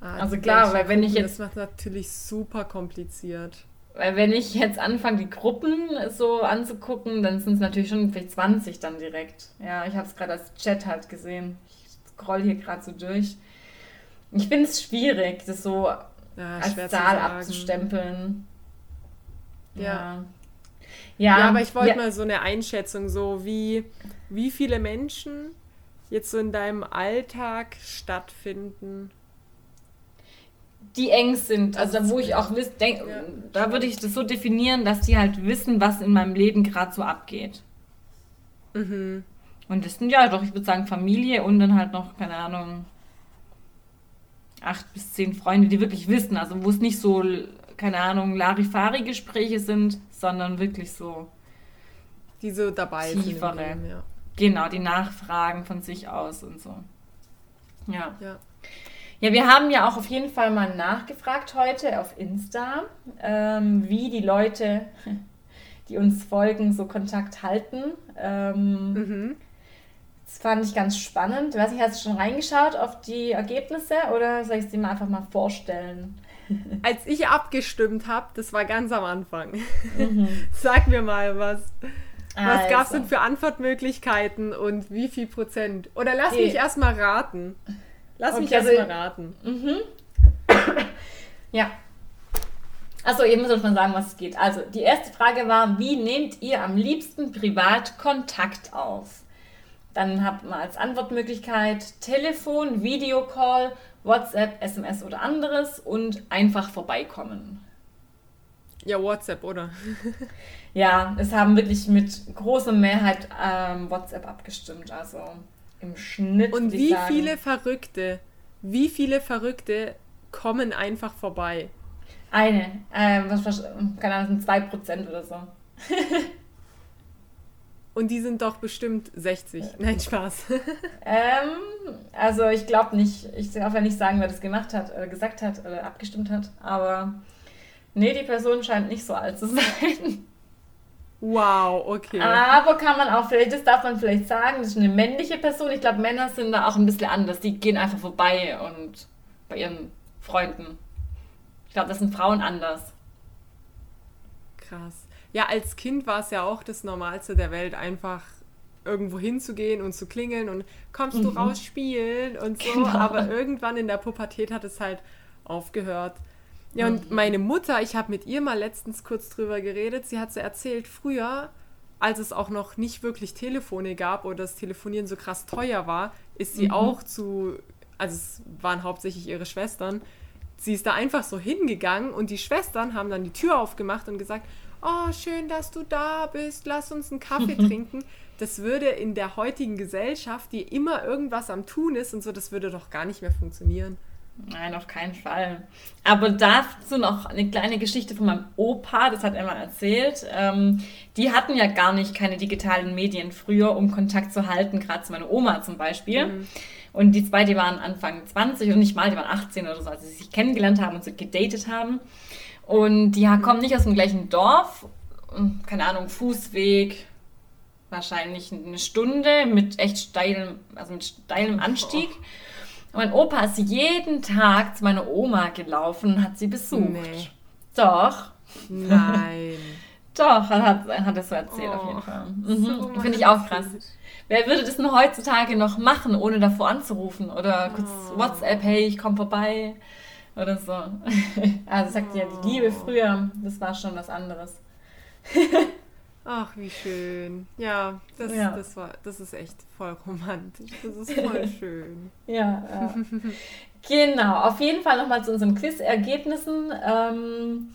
Ah, also klar, weil wenn ich jetzt. Das macht natürlich super kompliziert. Weil wenn ich jetzt anfange, die Gruppen so anzugucken, dann sind es natürlich schon vielleicht 20 dann direkt. Ja, ich habe es gerade als Chat halt gesehen. Ich scroll hier gerade so durch. Ich finde es schwierig, das so ja, als Zahl abzustempeln. Ja. ja. Ja, aber ich wollte ja. mal so eine Einschätzung, so wie, wie viele Menschen jetzt so in deinem Alltag stattfinden. Die eng sind, also da, wo ich auch wiss, denk, ja. da würde ich das so definieren, dass die halt wissen, was in meinem Leben gerade so abgeht. Mhm. Und das sind ja doch, ich würde sagen, Familie und dann halt noch, keine Ahnung, acht bis zehn Freunde, die wirklich wissen, also wo es nicht so, keine Ahnung, Larifari-Gespräche sind, sondern wirklich so. Die so dabei tiefere. sind. Leben, ja. Genau, die Nachfragen von sich aus und so. Ja. ja. Ja, wir haben ja auch auf jeden Fall mal nachgefragt heute auf Insta, ähm, wie die Leute, die uns folgen, so Kontakt halten. Ähm, mhm. Das fand ich ganz spannend. Ich weiß nicht, hast du schon reingeschaut auf die Ergebnisse oder soll ich sie mal einfach mal vorstellen? Als ich abgestimmt habe, das war ganz am Anfang. Mhm. Sag mir mal was. Was also. gab es denn für Antwortmöglichkeiten und wie viel Prozent? Oder lass okay. mich erstmal raten. Lass okay, mich erstmal also, raten. Mhm. ja. Achso, ihr müsst mal sagen, was es geht. Also, die erste Frage war, wie nehmt ihr am liebsten privat Kontakt auf? Dann hat man als Antwortmöglichkeit Telefon, Videocall, WhatsApp, SMS oder anderes und einfach vorbeikommen. Ja, WhatsApp, oder? ja, es haben wirklich mit großer Mehrheit ähm, WhatsApp abgestimmt. Also im Schnitt. Und wie viele Verrückte, wie viele Verrückte kommen einfach vorbei? Eine, äh, was, was, keine Ahnung, sind 2% oder so. Und die sind doch bestimmt 60. Nein, Spaß. ähm, also ich glaube nicht. Ich darf ja nicht sagen, wer das gemacht hat, oder gesagt hat oder abgestimmt hat. Aber nee, die Person scheint nicht so alt zu sein. Wow, okay. Aber kann man auch vielleicht, das darf man vielleicht sagen, das ist eine männliche Person. Ich glaube, Männer sind da auch ein bisschen anders. Die gehen einfach vorbei und bei ihren Freunden. Ich glaube, das sind Frauen anders. Krass. Ja, als Kind war es ja auch das Normalste der Welt, einfach irgendwo hinzugehen und zu klingeln und kommst mhm. du raus spielen und so. Genau. Aber irgendwann in der Pubertät hat es halt aufgehört. Ja, und mhm. meine Mutter, ich habe mit ihr mal letztens kurz drüber geredet, sie hat so erzählt, früher, als es auch noch nicht wirklich Telefone gab oder das Telefonieren so krass teuer war, ist sie mhm. auch zu, also es waren hauptsächlich ihre Schwestern, sie ist da einfach so hingegangen und die Schwestern haben dann die Tür aufgemacht und gesagt, oh, schön, dass du da bist, lass uns einen Kaffee trinken. Das würde in der heutigen Gesellschaft, die immer irgendwas am Tun ist und so, das würde doch gar nicht mehr funktionieren. Nein, auf keinen Fall. Aber dazu noch eine kleine Geschichte von meinem Opa, das hat er mal erzählt. Ähm, die hatten ja gar nicht keine digitalen Medien früher, um Kontakt zu halten, gerade zu meiner Oma zum Beispiel. Mhm. Und die zwei, die waren Anfang 20 und nicht mal, die waren 18 oder so, als sie sich kennengelernt haben und so gedatet haben. Und die kommen nicht aus dem gleichen Dorf, keine Ahnung, Fußweg, wahrscheinlich eine Stunde mit echt steilem, also mit steilem Anstieg. Und mein Opa ist jeden Tag zu meiner Oma gelaufen und hat sie besucht. Nee. Doch. Nein. Doch, hat, hat er so erzählt oh, auf jeden oh, Fall. Mhm. So Finde ich auch krass. Wer würde das denn heutzutage noch machen, ohne davor anzurufen? Oder kurz oh. WhatsApp, hey, ich komme vorbei. Oder so. Also sagt ja, die Liebe oh. früher, das war schon was anderes. Ach, wie schön. Ja, das, ja. Das, war, das ist echt voll romantisch. Das ist voll schön. ja, ja. genau. Auf jeden Fall nochmal zu unseren Quiz-Ergebnissen. Ähm,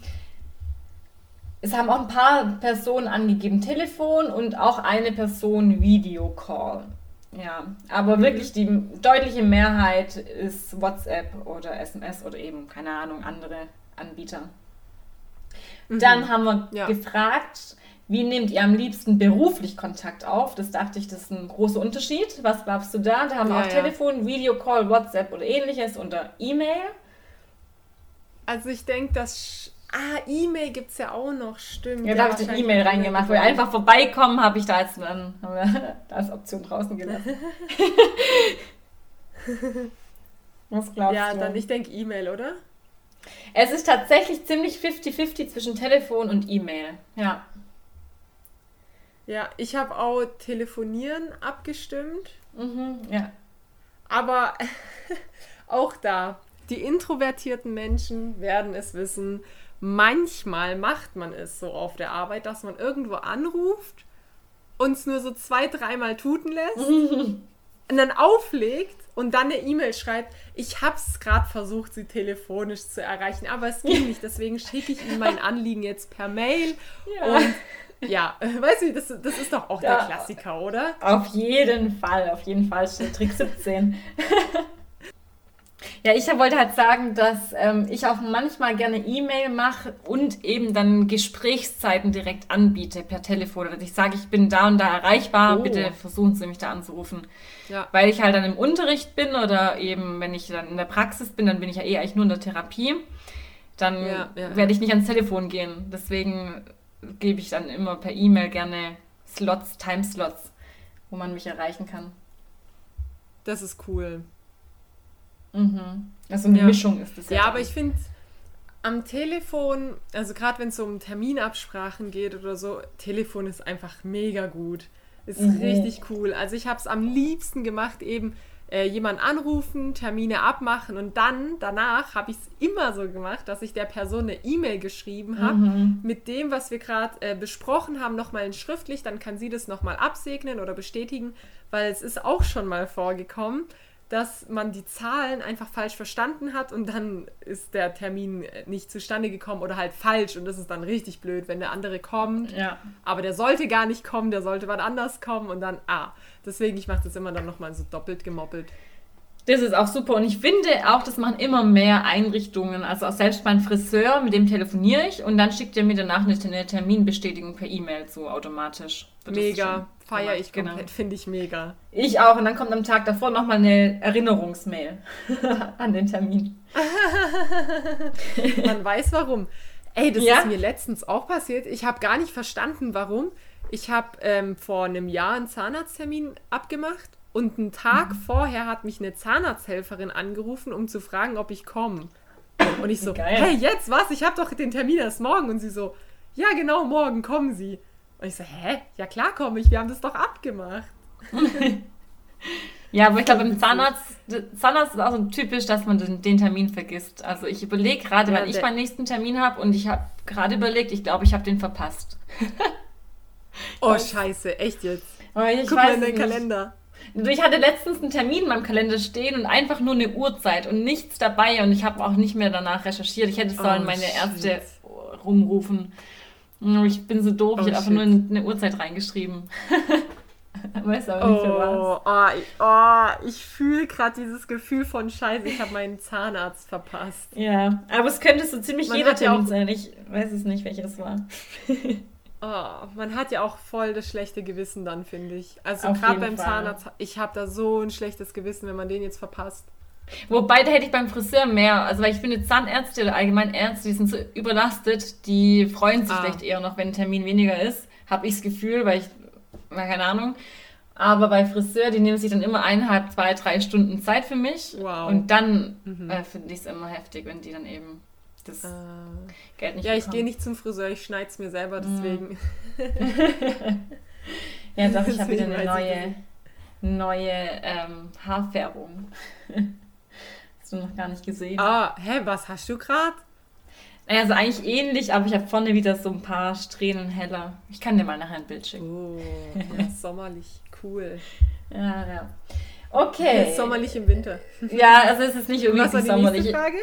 es haben auch ein paar Personen angegeben Telefon und auch eine Person Videocall. Ja, aber mhm. wirklich die deutliche Mehrheit ist WhatsApp oder SMS oder eben, keine Ahnung, andere Anbieter. Mhm. Dann haben wir ja. gefragt, wie nehmt ihr am liebsten beruflich Kontakt auf? Das dachte ich, das ist ein großer Unterschied. Was glaubst du da? Da haben wir ja, auch ja. Telefon, Videocall, WhatsApp oder ähnliches oder E-Mail. Also ich denke, dass Ah, E-Mail gibt es ja auch noch, stimmt. Ja, da habe ich eine E-Mail reingemacht, wo wir einfach vorbeikommen, habe ich da jetzt dann haben wir da als Option draußen gelassen. Was glaubst ja, du? Ja, dann ich denke E-Mail, oder? Es ist tatsächlich ziemlich 50-50 zwischen Telefon und E-Mail. Ja. Ja, ich habe auch Telefonieren abgestimmt. Mhm, ja. Aber auch da, die introvertierten Menschen werden es wissen manchmal macht man es so auf der Arbeit, dass man irgendwo anruft, uns nur so zwei, dreimal tuten lässt und dann auflegt und dann eine E-Mail schreibt, ich habe es gerade versucht, sie telefonisch zu erreichen, aber es ging nicht, deswegen schicke ich Ihnen mein Anliegen jetzt per Mail ja. und ja, weißt du, das, das ist doch auch ja, der Klassiker, oder? Auf jeden Fall, auf jeden Fall, Trick 17. Ja, ich wollte halt sagen, dass ähm, ich auch manchmal gerne E-Mail mache und eben dann Gesprächszeiten direkt anbiete per Telefon. Dass ich sage, ich bin da und da erreichbar, oh. bitte versuchen Sie mich da anzurufen. Ja. Weil ich halt dann im Unterricht bin oder eben, wenn ich dann in der Praxis bin, dann bin ich ja eh eigentlich nur in der Therapie. Dann ja, ja, werde ich nicht ans Telefon gehen. Deswegen gebe ich dann immer per E-Mail gerne Slots, Timeslots, wo man mich erreichen kann. Das ist cool. Mhm. Also eine ja. Mischung ist das ja. Ja, aber ich finde am Telefon, also gerade wenn es um Terminabsprachen geht oder so, Telefon ist einfach mega gut. Ist mhm. richtig cool. Also ich habe es am liebsten gemacht, eben äh, jemanden anrufen, Termine abmachen und dann, danach habe ich es immer so gemacht, dass ich der Person eine E-Mail geschrieben habe mhm. mit dem, was wir gerade äh, besprochen haben, nochmal in schriftlich, dann kann sie das nochmal absegnen oder bestätigen, weil es ist auch schon mal vorgekommen, dass man die Zahlen einfach falsch verstanden hat und dann ist der Termin nicht zustande gekommen oder halt falsch und das ist dann richtig blöd, wenn der andere kommt. Ja. Aber der sollte gar nicht kommen, der sollte wann anders kommen und dann, ah, deswegen, ich mache das immer dann nochmal so doppelt gemoppelt. Das ist auch super und ich finde auch, das machen immer mehr Einrichtungen. Also auch selbst mein Friseur, mit dem telefoniere ich und dann schickt er mir danach eine, Terminbestätigung per E-Mail zu automatisch. Mega, feiere ich genau. komplett, finde ich mega. Ich auch und dann kommt am Tag davor nochmal eine Erinnerungsmail an den Termin. Man weiß warum. Ey, das ja? ist mir letztens auch passiert. Ich habe gar nicht verstanden, warum. Ich habe ähm, vor einem Jahr einen Zahnarzttermin abgemacht und einen Tag mhm. vorher hat mich eine Zahnarzthelferin angerufen, um zu fragen, ob ich komme. Und ich so, Geil. hey, jetzt was? Ich habe doch den Termin erst morgen. Und sie so, ja, genau, morgen kommen Sie. Und ich so, hä? Ja, klar komme ich. Wir haben das doch abgemacht. ja, aber ich glaube, beim Zahnarzt, Zahnarzt ist auch so typisch, dass man den, den Termin vergisst. Also ich überlege gerade, ja, weil ich meinen nächsten Termin habe und ich habe gerade überlegt, ich glaube, ich habe den verpasst. oh, scheiße, echt jetzt? ich Guck mal in den Kalender. Ich hatte letztens einen Termin in meinem Kalender stehen und einfach nur eine Uhrzeit und nichts dabei und ich habe auch nicht mehr danach recherchiert. Ich hätte sollen oh, meine Ärzte rumrufen. Ich bin so doof, oh, ich hätte einfach nur eine Uhrzeit reingeschrieben. Weiß aber nicht was. Oh, oh, ich fühle gerade dieses Gefühl von Scheiße, ich habe meinen Zahnarzt verpasst. Ja, aber es könnte so ziemlich Man jeder Termin ja sein. Ich weiß es nicht, welches war. Oh, man hat ja auch voll das schlechte Gewissen dann, finde ich. Also gerade beim Fall. Zahnarzt, ich habe da so ein schlechtes Gewissen, wenn man den jetzt verpasst. Wobei, da hätte ich beim Friseur mehr. Also, weil ich finde, Zahnärzte oder allgemein Ärzte, die sind so überlastet, die freuen sich ah. vielleicht eher noch, wenn ein Termin weniger ist. Habe ich das Gefühl, weil ich, keine Ahnung. Aber bei Friseur, die nehmen sich dann immer eineinhalb, zwei, drei Stunden Zeit für mich. Wow. Und dann mhm. äh, finde ich es immer heftig, wenn die dann eben das äh, Geld nicht Ja, bekommen. ich gehe nicht zum Friseur, ich schneide es mir selber, mhm. deswegen. ja, doch, ich habe wieder eine neue, neue ähm, Haarfärbung. Hast du noch gar nicht gesehen. Ah, hä, was hast du gerade? Naja, also eigentlich ähnlich, aber ich habe vorne wieder so ein paar Strähnen heller. Ich kann dir mal nachher ein Bild schicken. Oh, ja, sommerlich, cool. Ja, ja. Okay. Sommerlich im Winter. Ja, also es ist nicht irgendwie Was war die sommerlich. Nächste Frage?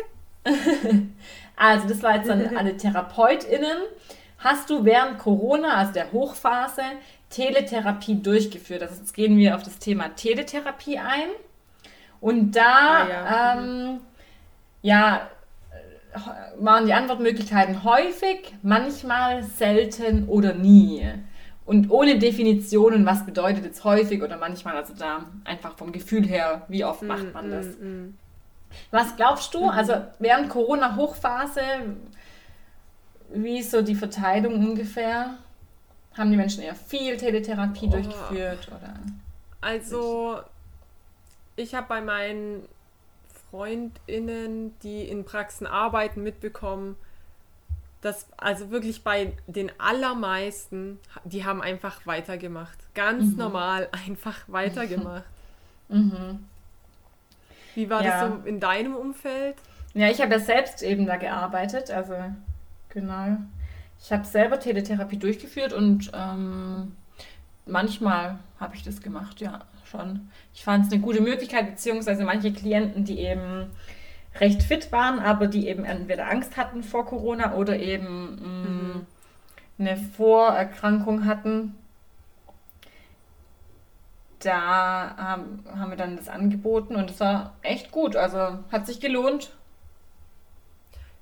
Also, das war jetzt an alle TherapeutInnen. Hast du während Corona, also der Hochphase, Teletherapie durchgeführt? Also jetzt gehen wir auf das Thema Teletherapie ein. Und da, ah, ja. Ähm, ja, waren die Antwortmöglichkeiten häufig, manchmal, selten oder nie. Und ohne Definitionen, was bedeutet jetzt häufig oder manchmal, also da einfach vom Gefühl her, wie oft macht man das? Mm, mm, mm. Was glaubst du? Mhm. Also während Corona-Hochphase, wie ist so die Verteilung ungefähr? Haben die Menschen eher viel Teletherapie oh. durchgeführt? Oder also, ich habe bei meinen FreundInnen, die in Praxen arbeiten, mitbekommen, dass also wirklich bei den allermeisten, die haben einfach weitergemacht. Ganz mhm. normal einfach weitergemacht. mhm. Wie war ja. das so in deinem Umfeld? Ja, ich habe ja selbst eben da gearbeitet, also genau. Ich habe selber Teletherapie durchgeführt und ähm, manchmal habe ich das gemacht, ja, schon. Ich fand es eine gute Möglichkeit, beziehungsweise manche Klienten, die eben recht fit waren, aber die eben entweder Angst hatten vor Corona oder eben mh, mhm. eine Vorerkrankung hatten, da haben, haben wir dann das angeboten und es war echt gut. Also hat sich gelohnt.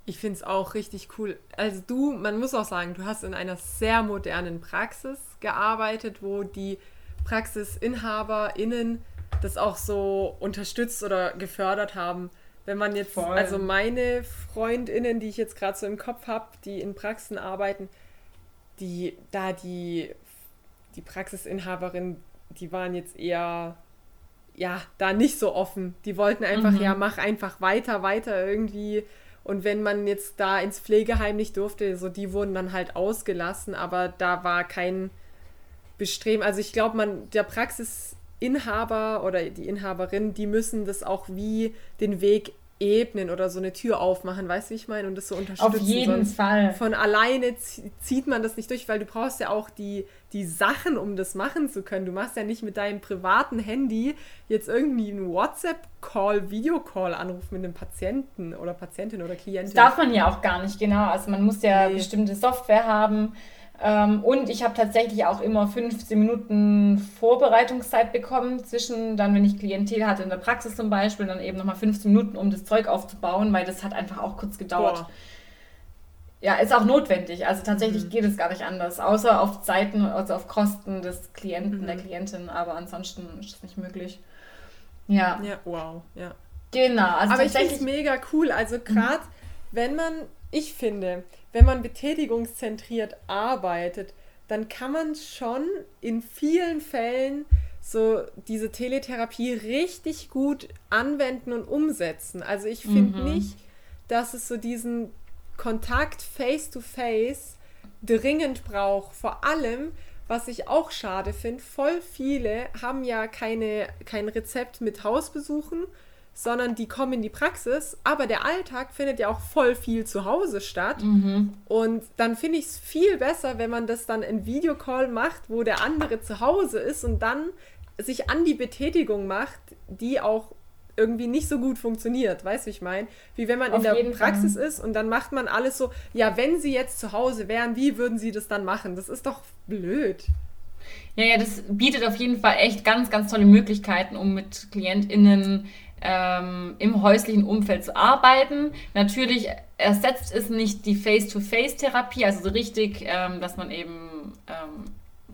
Ich finde es auch richtig cool. Also du, man muss auch sagen, du hast in einer sehr modernen Praxis gearbeitet, wo die PraxisinhaberInnen das auch so unterstützt oder gefördert haben. Wenn man jetzt, Voll. also meine FreundInnen, die ich jetzt gerade so im Kopf habe, die in Praxen arbeiten, die, da die, die Praxisinhaberin die waren jetzt eher, ja, da nicht so offen. Die wollten einfach, mhm. ja, mach einfach weiter, weiter irgendwie. Und wenn man jetzt da ins Pflegeheim nicht durfte, so die wurden dann halt ausgelassen, aber da war kein Bestreben. Also ich glaube, man, der Praxisinhaber oder die Inhaberin, die müssen das auch wie den Weg ebnen oder so eine Tür aufmachen, weißt du, wie ich meine? Und das so unterstützen. Auf jeden Fall. Von alleine zieht man das nicht durch, weil du brauchst ja auch die, die Sachen, um das machen zu können. Du machst ja nicht mit deinem privaten Handy jetzt irgendwie einen WhatsApp-Call, Videocall-Anruf mit einem Patienten oder Patientin oder Klientin. Das darf man ja auch gar nicht, genau. Also man muss ja nee. bestimmte Software haben ähm, und ich habe tatsächlich auch immer 15 Minuten Vorbereitungszeit bekommen, zwischen dann, wenn ich Klientel hatte in der Praxis zum Beispiel, dann eben nochmal 15 Minuten, um das Zeug aufzubauen, weil das hat einfach auch kurz gedauert. Boah. Ja, ist auch notwendig. Also tatsächlich mhm. geht es gar nicht anders, außer auf Zeiten, also auf Kosten des Klienten, mhm. der Klientin, aber ansonsten ist es nicht möglich. Ja. Ja, wow, ja. Genau. Also aber ich finde es mega cool. Also gerade, mhm. wenn man, ich finde, wenn man betätigungszentriert arbeitet, dann kann man schon in vielen Fällen so diese Teletherapie richtig gut anwenden und umsetzen. Also ich finde mhm. nicht, dass es so diesen Kontakt face-to-face dringend braucht. Vor allem, was ich auch schade finde, voll viele haben ja keine, kein Rezept mit Hausbesuchen, sondern die kommen in die Praxis, aber der Alltag findet ja auch voll viel zu Hause statt. Mhm. Und dann finde ich es viel besser, wenn man das dann in Videocall macht, wo der andere zu Hause ist und dann sich an die Betätigung macht, die auch irgendwie nicht so gut funktioniert, weißt du, ich meine? Wie wenn man Auf in der Praxis Fall. ist und dann macht man alles so, ja, wenn sie jetzt zu Hause wären, wie würden sie das dann machen? Das ist doch blöd. Ja, ja, das bietet auf jeden Fall echt ganz, ganz tolle Möglichkeiten, um mit KlientInnen ähm, im häuslichen Umfeld zu arbeiten. Natürlich ersetzt es nicht die Face-to-Face-Therapie, also so richtig, ähm, dass man eben ähm,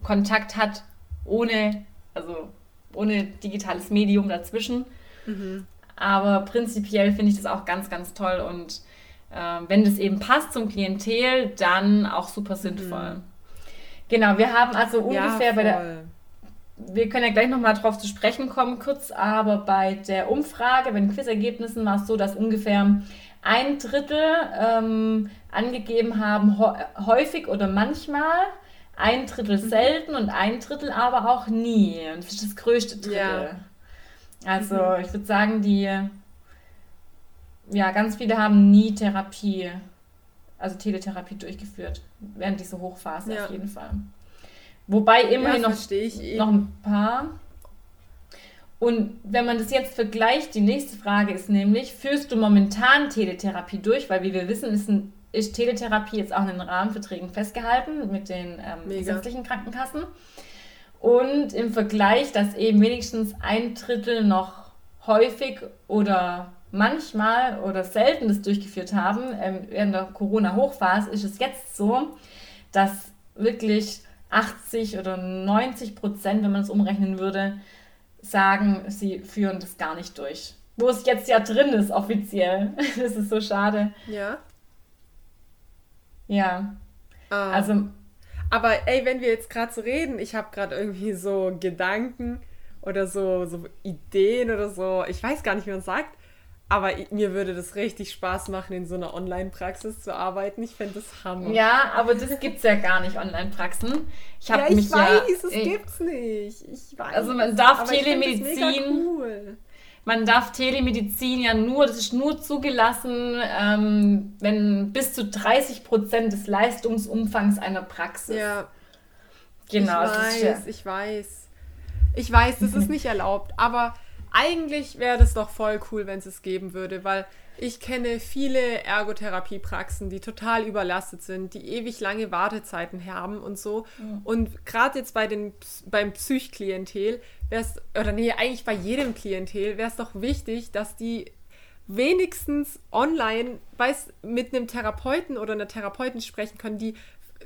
Kontakt hat, ohne, also ohne digitales Medium dazwischen. Mhm. Aber prinzipiell finde ich das auch ganz, ganz toll und äh, wenn das eben passt zum Klientel, dann auch super sinnvoll. Mhm. Genau, wir haben also ungefähr ja, bei der. Wir können ja gleich nochmal drauf zu sprechen kommen, kurz, aber bei der Umfrage, bei den Quizergebnissen war es so, dass ungefähr ein Drittel ähm, angegeben haben, häufig oder manchmal, ein Drittel mhm. selten und ein Drittel aber auch nie. Und das ist das größte Drittel. Ja. Also mhm. ich würde sagen, die, ja, ganz viele haben nie Therapie, also Teletherapie durchgeführt, während dieser Hochphase ja. auf jeden Fall. Wobei immerhin ja, noch, noch ein paar. Und wenn man das jetzt vergleicht, die nächste Frage ist nämlich, führst du momentan Teletherapie durch? Weil wie wir wissen, ist, ein, ist Teletherapie jetzt auch in den Rahmenverträgen festgehalten mit den ähm, gesetzlichen Krankenkassen. Und im Vergleich, dass eben wenigstens ein Drittel noch häufig oder manchmal oder selten das durchgeführt haben, ähm, während der Corona-Hochphase, ist es jetzt so, dass wirklich 80 oder 90 Prozent, wenn man es umrechnen würde, sagen, sie führen das gar nicht durch. Wo es jetzt ja drin ist, offiziell. Das ist so schade. Ja. Ja. Ah. Also. Aber ey, wenn wir jetzt gerade so reden, ich habe gerade irgendwie so Gedanken oder so, so Ideen oder so, ich weiß gar nicht, wie man sagt, aber mir würde das richtig Spaß machen, in so einer Online-Praxis zu arbeiten. Ich fände das Hammer. Ja, aber das gibt es ja gar nicht, Online-Praxen. Ich ja, ich mich weiß, ja, es ich, gibt's nicht. Ich weiß. Also man darf Telemedizin. Man darf Telemedizin ja nur, das ist nur zugelassen, ähm, wenn bis zu 30 Prozent des Leistungsumfangs einer Praxis. Ja. Genau. Ich weiß, ja ich weiß. Ich weiß, das ist nicht erlaubt, aber eigentlich wäre das doch voll cool, wenn es es geben würde, weil ich kenne viele Ergotherapiepraxen, die total überlastet sind, die ewig lange Wartezeiten haben und so. Mhm. Und gerade jetzt bei den, beim Psychklientel wäre es, oder nee, eigentlich bei jedem Klientel wäre es doch wichtig, dass die wenigstens online weiß, mit einem Therapeuten oder einer Therapeutin sprechen können, die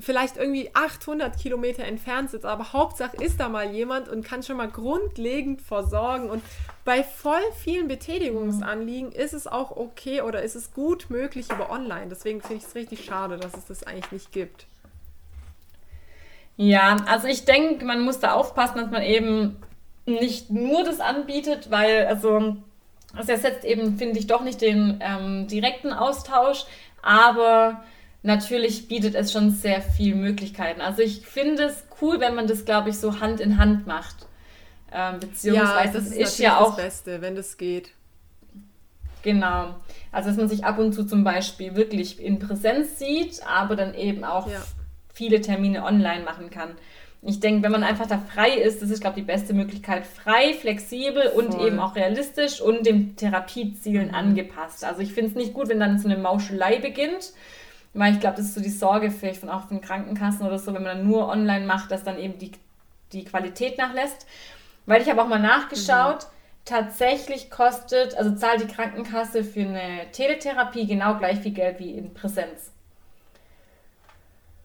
vielleicht irgendwie 800 Kilometer entfernt sitzt, aber Hauptsache ist da mal jemand und kann schon mal grundlegend versorgen. Und bei voll vielen Betätigungsanliegen ist es auch okay oder ist es gut möglich über online. Deswegen finde ich es richtig schade, dass es das eigentlich nicht gibt. Ja, also ich denke, man muss da aufpassen, dass man eben nicht nur das anbietet, weil also es ersetzt eben, finde ich, doch nicht den ähm, direkten Austausch, aber natürlich bietet es schon sehr viele Möglichkeiten. Also ich finde es cool, wenn man das, glaube ich, so Hand in Hand macht. Ähm, beziehungsweise ja, das ist, ist ja auch das Beste, wenn das geht. Genau. Also dass man sich ab und zu zum Beispiel wirklich in Präsenz sieht, aber dann eben auch ja. viele Termine online machen kann. Ich denke, wenn man einfach da frei ist, das ist, glaube ich, die beste Möglichkeit. Frei, flexibel und Voll. eben auch realistisch und dem Therapiezielen mhm. angepasst. Also ich finde es nicht gut, wenn dann so eine Mauschelei beginnt, weil ich glaube, das ist so die Sorge vielleicht von auch von Krankenkassen oder so, wenn man dann nur online macht, dass dann eben die, die Qualität nachlässt. Weil ich habe auch mal nachgeschaut, mhm. tatsächlich kostet, also zahlt die Krankenkasse für eine Teletherapie genau gleich viel Geld wie in Präsenz.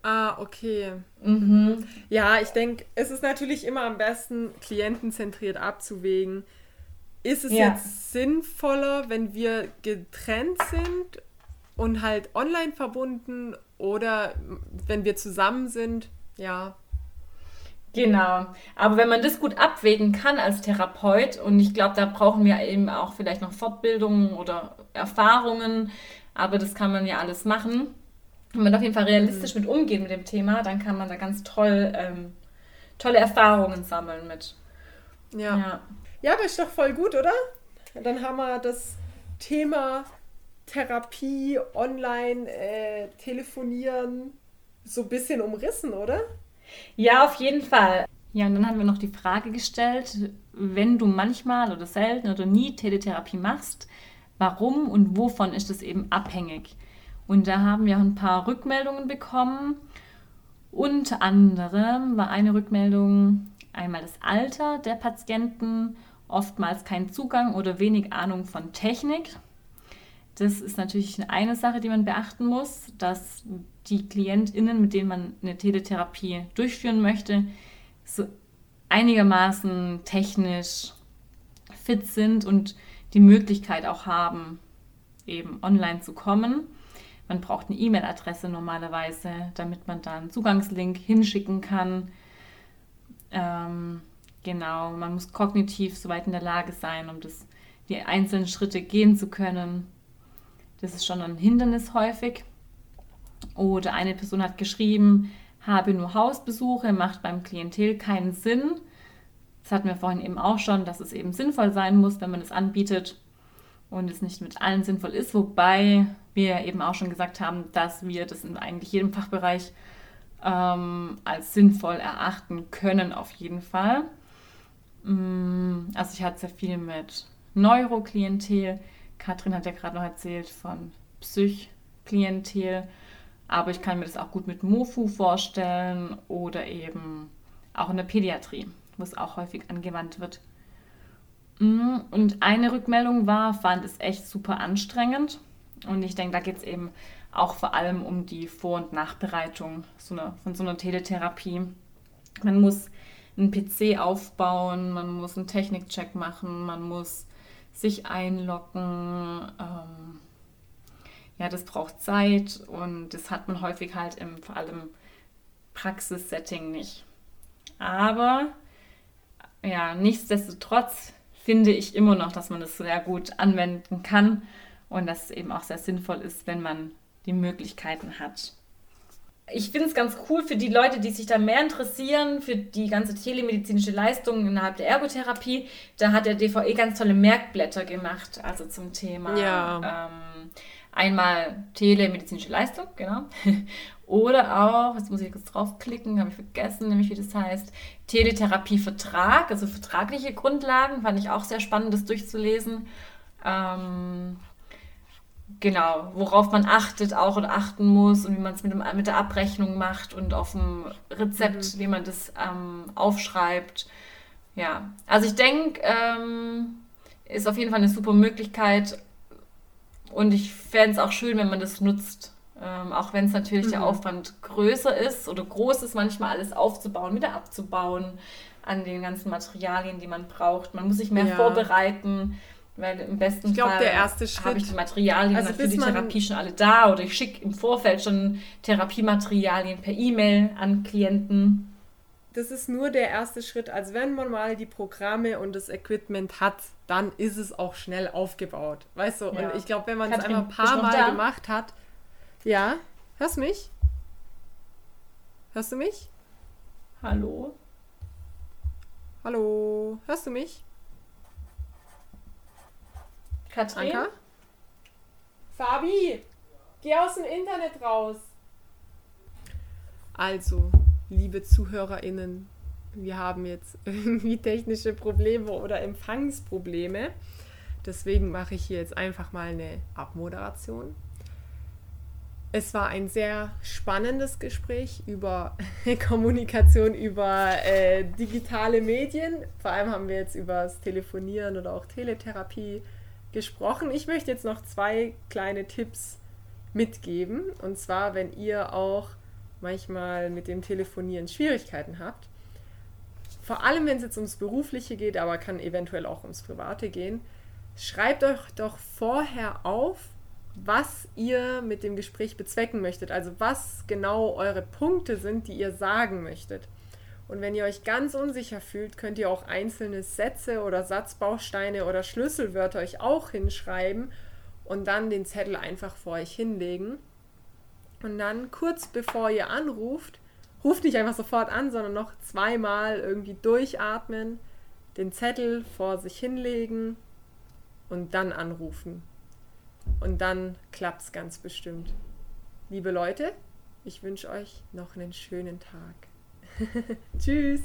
Ah, okay. Mhm. Ja, ich denke, es ist natürlich immer am besten, klientenzentriert abzuwägen. Ist es ja. jetzt sinnvoller, wenn wir getrennt sind und halt online verbunden oder wenn wir zusammen sind, ja. Genau. Aber wenn man das gut abwägen kann als Therapeut, und ich glaube, da brauchen wir eben auch vielleicht noch Fortbildungen oder Erfahrungen, aber das kann man ja alles machen. Wenn man auf jeden Fall realistisch mhm. mit umgeht mit dem Thema, dann kann man da ganz toll ähm, tolle Erfahrungen sammeln mit. Ja. ja. Ja, aber ist doch voll gut, oder? Dann haben wir das Thema Therapie, online, äh, telefonieren, so ein bisschen umrissen, oder? Ja, auf jeden Fall. Ja, und dann haben wir noch die Frage gestellt, wenn du manchmal oder selten oder nie Teletherapie machst, warum und wovon ist es eben abhängig? Und da haben wir ein paar Rückmeldungen bekommen. Unter anderem war eine Rückmeldung einmal das Alter der Patienten, oftmals kein Zugang oder wenig Ahnung von Technik. Das ist natürlich eine Sache, die man beachten muss, dass die KlientInnen, mit denen man eine Teletherapie durchführen möchte, so einigermaßen technisch fit sind und die Möglichkeit auch haben, eben online zu kommen. Man braucht eine E-Mail-Adresse normalerweise, damit man da einen Zugangslink hinschicken kann. Ähm, genau, man muss kognitiv soweit in der Lage sein, um das, die einzelnen Schritte gehen zu können. Das ist schon ein Hindernis häufig. Oder eine Person hat geschrieben, habe nur Hausbesuche, macht beim Klientel keinen Sinn. Das hatten wir vorhin eben auch schon, dass es eben sinnvoll sein muss, wenn man es anbietet und es nicht mit allen sinnvoll ist, wobei wir eben auch schon gesagt haben, dass wir das in eigentlich jedem Fachbereich ähm, als sinnvoll erachten können, auf jeden Fall. Mm, also ich hatte sehr viel mit Neuroklientel. Katrin hat ja gerade noch erzählt von Psychklientel. Aber ich kann mir das auch gut mit MOFU vorstellen oder eben auch in der Pädiatrie, wo es auch häufig angewandt wird. Mm, und eine Rückmeldung war, fand es echt super anstrengend. Und ich denke, da geht es eben auch vor allem um die Vor- und Nachbereitung so eine, von so einer Teletherapie. Man muss einen PC aufbauen, man muss einen Technikcheck machen, man muss sich einloggen. Ähm, ja, das braucht Zeit und das hat man häufig halt im vor allem Praxissetting nicht. Aber ja, nichtsdestotrotz finde ich immer noch, dass man das sehr gut anwenden kann und dass es eben auch sehr sinnvoll ist, wenn man die Möglichkeiten hat. Ich finde es ganz cool für die Leute, die sich da mehr interessieren, für die ganze telemedizinische Leistung innerhalb der Ergotherapie. Da hat der DVE ganz tolle Merkblätter gemacht, also zum Thema. Ja. Ähm, einmal telemedizinische Leistung, genau. Oder auch, jetzt muss ich kurz draufklicken, habe ich vergessen, nämlich wie das heißt, Teletherapievertrag, also vertragliche Grundlagen, fand ich auch sehr spannend, das durchzulesen. Ähm, genau, worauf man achtet auch oder achten muss und wie man es mit, mit der Abrechnung macht und auf dem Rezept, mhm. wie man das ähm, aufschreibt. Ja, also ich denke, ähm, ist auf jeden Fall eine super Möglichkeit und ich fände es auch schön, wenn man das nutzt. Ähm, auch wenn es natürlich mhm. der Aufwand größer ist oder groß ist, manchmal alles aufzubauen, wieder abzubauen an den ganzen Materialien, die man braucht. Man muss sich mehr ja. vorbereiten, weil im besten ich glaub, Fall habe ich die Materialien also für die Therapie schon alle da oder ich schicke im Vorfeld schon Therapiematerialien per E-Mail an Klienten. Das ist nur der erste Schritt. Also wenn man mal die Programme und das Equipment hat, dann ist es auch schnell aufgebaut. Weißt du? Ja. Und ich glaube, wenn man es einmal ein paar Mal da? gemacht hat, ja, hörst du mich? Hörst du mich? Hallo? Hallo, hörst du mich? Katrin? Anka? Fabi, geh aus dem Internet raus. Also, liebe ZuhörerInnen, wir haben jetzt irgendwie technische Probleme oder Empfangsprobleme. Deswegen mache ich hier jetzt einfach mal eine Abmoderation. Es war ein sehr spannendes Gespräch über Kommunikation, über äh, digitale Medien. Vor allem haben wir jetzt über das Telefonieren oder auch Teletherapie gesprochen. Ich möchte jetzt noch zwei kleine Tipps mitgeben. Und zwar, wenn ihr auch manchmal mit dem Telefonieren Schwierigkeiten habt, vor allem wenn es jetzt ums Berufliche geht, aber kann eventuell auch ums Private gehen, schreibt euch doch vorher auf, was ihr mit dem Gespräch bezwecken möchtet, also was genau eure Punkte sind, die ihr sagen möchtet. Und wenn ihr euch ganz unsicher fühlt, könnt ihr auch einzelne Sätze oder Satzbausteine oder Schlüsselwörter euch auch hinschreiben und dann den Zettel einfach vor euch hinlegen. Und dann kurz bevor ihr anruft, ruft nicht einfach sofort an, sondern noch zweimal irgendwie durchatmen, den Zettel vor sich hinlegen und dann anrufen. Und dann klappt es ganz bestimmt. Liebe Leute, ich wünsche euch noch einen schönen Tag. Tschüss.